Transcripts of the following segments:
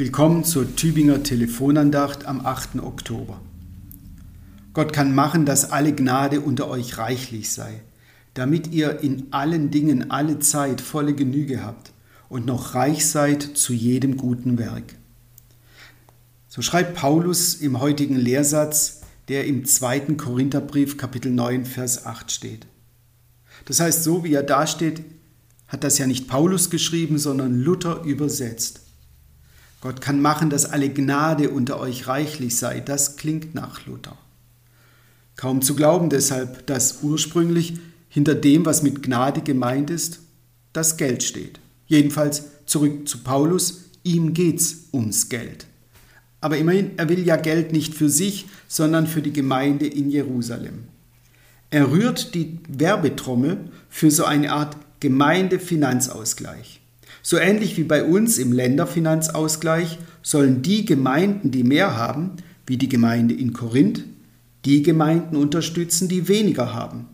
Willkommen zur Tübinger Telefonandacht am 8. Oktober. Gott kann machen, dass alle Gnade unter euch reichlich sei, damit ihr in allen Dingen alle Zeit volle Genüge habt und noch reich seid zu jedem guten Werk. So schreibt Paulus im heutigen Lehrsatz, der im 2. Korintherbrief Kapitel 9 Vers 8 steht. Das heißt, so wie er da steht, hat das ja nicht Paulus geschrieben, sondern Luther übersetzt. Gott kann machen, dass alle Gnade unter euch reichlich sei. Das klingt nach Luther. Kaum zu glauben deshalb, dass ursprünglich hinter dem, was mit Gnade gemeint ist, das Geld steht. Jedenfalls zurück zu Paulus, ihm geht's ums Geld. Aber immerhin, er will ja Geld nicht für sich, sondern für die Gemeinde in Jerusalem. Er rührt die Werbetrommel für so eine Art Gemeindefinanzausgleich. So ähnlich wie bei uns im Länderfinanzausgleich sollen die Gemeinden, die mehr haben, wie die Gemeinde in Korinth, die Gemeinden unterstützen, die weniger haben,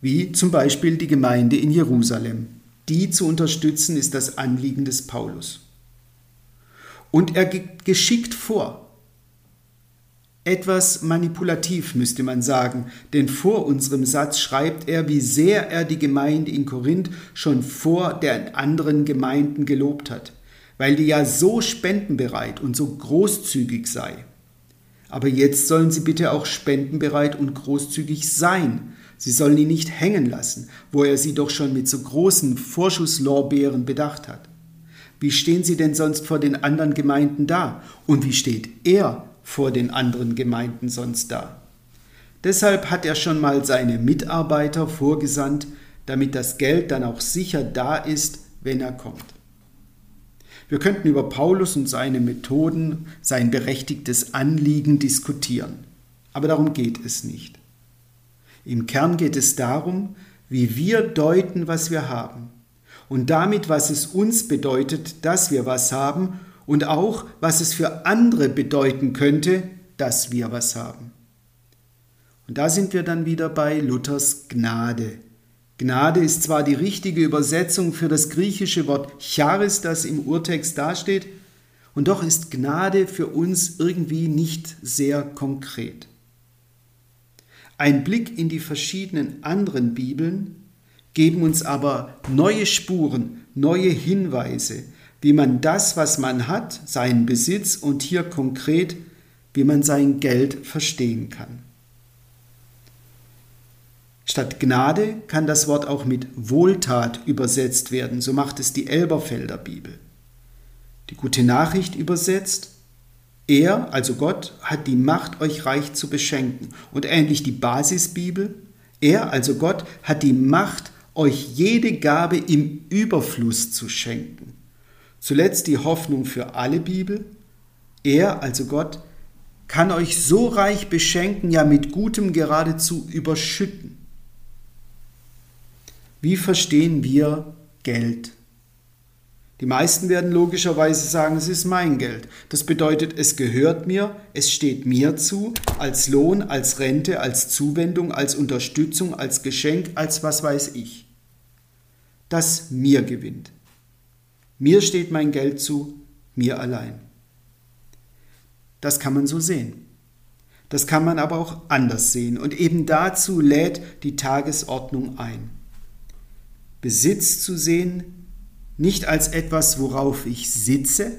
wie zum Beispiel die Gemeinde in Jerusalem. Die zu unterstützen ist das Anliegen des Paulus. Und er geht geschickt vor, etwas manipulativ müsste man sagen, denn vor unserem Satz schreibt er, wie sehr er die Gemeinde in Korinth schon vor der anderen Gemeinden gelobt hat, weil die ja so spendenbereit und so großzügig sei. Aber jetzt sollen sie bitte auch spendenbereit und großzügig sein. Sie sollen ihn nicht hängen lassen, wo er sie doch schon mit so großen Vorschusslorbeeren bedacht hat. Wie stehen sie denn sonst vor den anderen Gemeinden da? Und wie steht er vor den anderen Gemeinden sonst da. Deshalb hat er schon mal seine Mitarbeiter vorgesandt, damit das Geld dann auch sicher da ist, wenn er kommt. Wir könnten über Paulus und seine Methoden, sein berechtigtes Anliegen diskutieren, aber darum geht es nicht. Im Kern geht es darum, wie wir deuten, was wir haben und damit, was es uns bedeutet, dass wir was haben und auch, was es für andere bedeuten könnte, dass wir was haben. Und da sind wir dann wieder bei Luthers Gnade. Gnade ist zwar die richtige Übersetzung für das griechische Wort Charis, das im Urtext dasteht, und doch ist Gnade für uns irgendwie nicht sehr konkret. Ein Blick in die verschiedenen anderen Bibeln geben uns aber neue Spuren, neue Hinweise, wie man das, was man hat, seinen Besitz und hier konkret, wie man sein Geld verstehen kann. Statt Gnade kann das Wort auch mit Wohltat übersetzt werden, so macht es die Elberfelder Bibel. Die gute Nachricht übersetzt, er, also Gott, hat die Macht, euch reich zu beschenken. Und ähnlich die Basisbibel, er, also Gott, hat die Macht, euch jede Gabe im Überfluss zu schenken. Zuletzt die Hoffnung für alle Bibel. Er, also Gott, kann euch so reich beschenken, ja mit Gutem geradezu überschütten. Wie verstehen wir Geld? Die meisten werden logischerweise sagen, es ist mein Geld. Das bedeutet, es gehört mir, es steht mir zu, als Lohn, als Rente, als Zuwendung, als Unterstützung, als Geschenk, als was weiß ich. Das mir gewinnt. Mir steht mein Geld zu, mir allein. Das kann man so sehen. Das kann man aber auch anders sehen und eben dazu lädt die Tagesordnung ein. Besitz zu sehen, nicht als etwas, worauf ich sitze,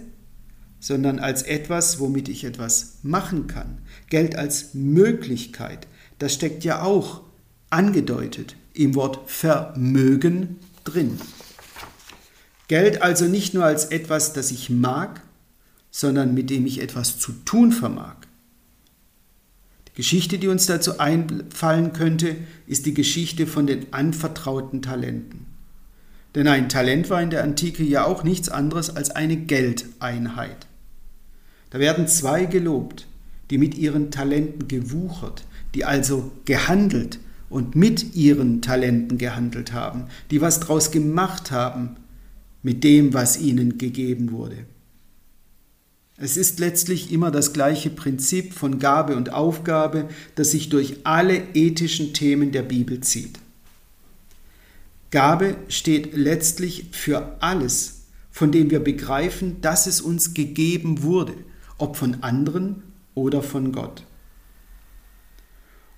sondern als etwas, womit ich etwas machen kann. Geld als Möglichkeit, das steckt ja auch angedeutet im Wort Vermögen drin. Geld also nicht nur als etwas, das ich mag, sondern mit dem ich etwas zu tun vermag. Die Geschichte, die uns dazu einfallen könnte, ist die Geschichte von den anvertrauten Talenten. Denn ein Talent war in der Antike ja auch nichts anderes als eine Geldeinheit. Da werden zwei gelobt, die mit ihren Talenten gewuchert, die also gehandelt und mit ihren Talenten gehandelt haben, die was draus gemacht haben, mit dem, was ihnen gegeben wurde. Es ist letztlich immer das gleiche Prinzip von Gabe und Aufgabe, das sich durch alle ethischen Themen der Bibel zieht. Gabe steht letztlich für alles, von dem wir begreifen, dass es uns gegeben wurde, ob von anderen oder von Gott.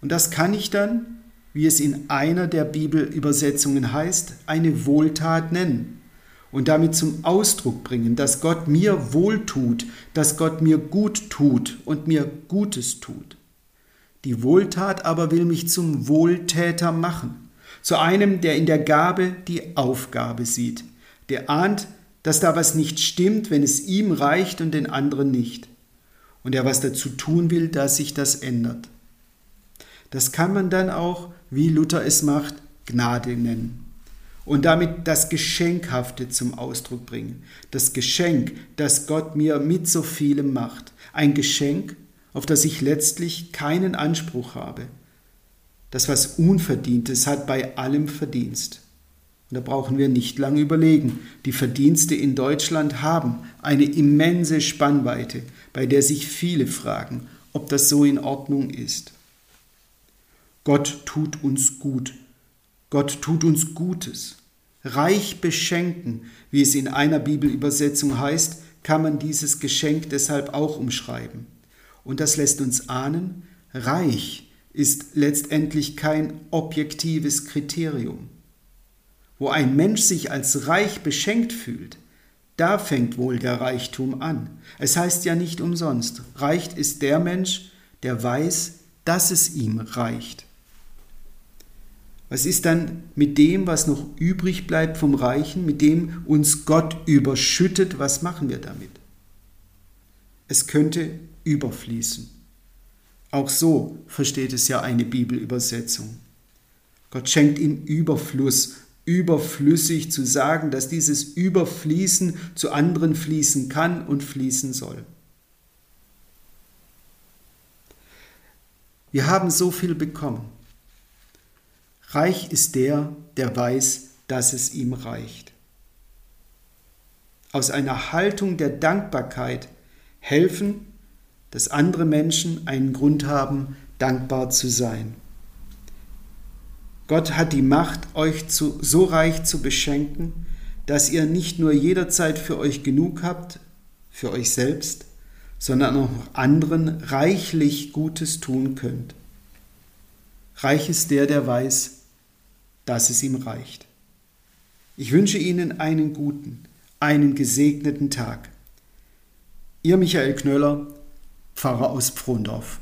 Und das kann ich dann, wie es in einer der Bibelübersetzungen heißt, eine Wohltat nennen und damit zum Ausdruck bringen, dass Gott mir wohltut, dass Gott mir gut tut und mir Gutes tut. Die Wohltat aber will mich zum Wohltäter machen, zu einem, der in der Gabe die Aufgabe sieht, der ahnt, dass da was nicht stimmt, wenn es ihm reicht und den anderen nicht. Und er was dazu tun will, dass sich das ändert. Das kann man dann auch, wie Luther es macht, Gnade nennen. Und damit das Geschenkhafte zum Ausdruck bringen. Das Geschenk, das Gott mir mit so vielem macht. Ein Geschenk, auf das ich letztlich keinen Anspruch habe. Das, was Unverdientes hat bei allem Verdienst. Und da brauchen wir nicht lange überlegen. Die Verdienste in Deutschland haben eine immense Spannweite, bei der sich viele fragen, ob das so in Ordnung ist. Gott tut uns gut. Gott tut uns Gutes. Reich beschenken, wie es in einer Bibelübersetzung heißt, kann man dieses Geschenk deshalb auch umschreiben. Und das lässt uns ahnen, reich ist letztendlich kein objektives Kriterium. Wo ein Mensch sich als reich beschenkt fühlt, da fängt wohl der Reichtum an. Es heißt ja nicht umsonst, reich ist der Mensch, der weiß, dass es ihm reicht. Was ist dann mit dem, was noch übrig bleibt vom Reichen, mit dem uns Gott überschüttet, was machen wir damit? Es könnte überfließen. Auch so versteht es ja eine Bibelübersetzung. Gott schenkt ihm Überfluss überflüssig zu sagen, dass dieses Überfließen zu anderen fließen kann und fließen soll. Wir haben so viel bekommen. Reich ist der, der weiß, dass es ihm reicht. Aus einer Haltung der Dankbarkeit helfen, dass andere Menschen einen Grund haben, dankbar zu sein. Gott hat die Macht, euch zu, so reich zu beschenken, dass ihr nicht nur jederzeit für euch genug habt, für euch selbst, sondern auch anderen reichlich Gutes tun könnt. Reich ist der, der weiß, dass es ihm reicht. Ich wünsche Ihnen einen guten, einen gesegneten Tag. Ihr Michael Knöller, Pfarrer aus Pfrondorf.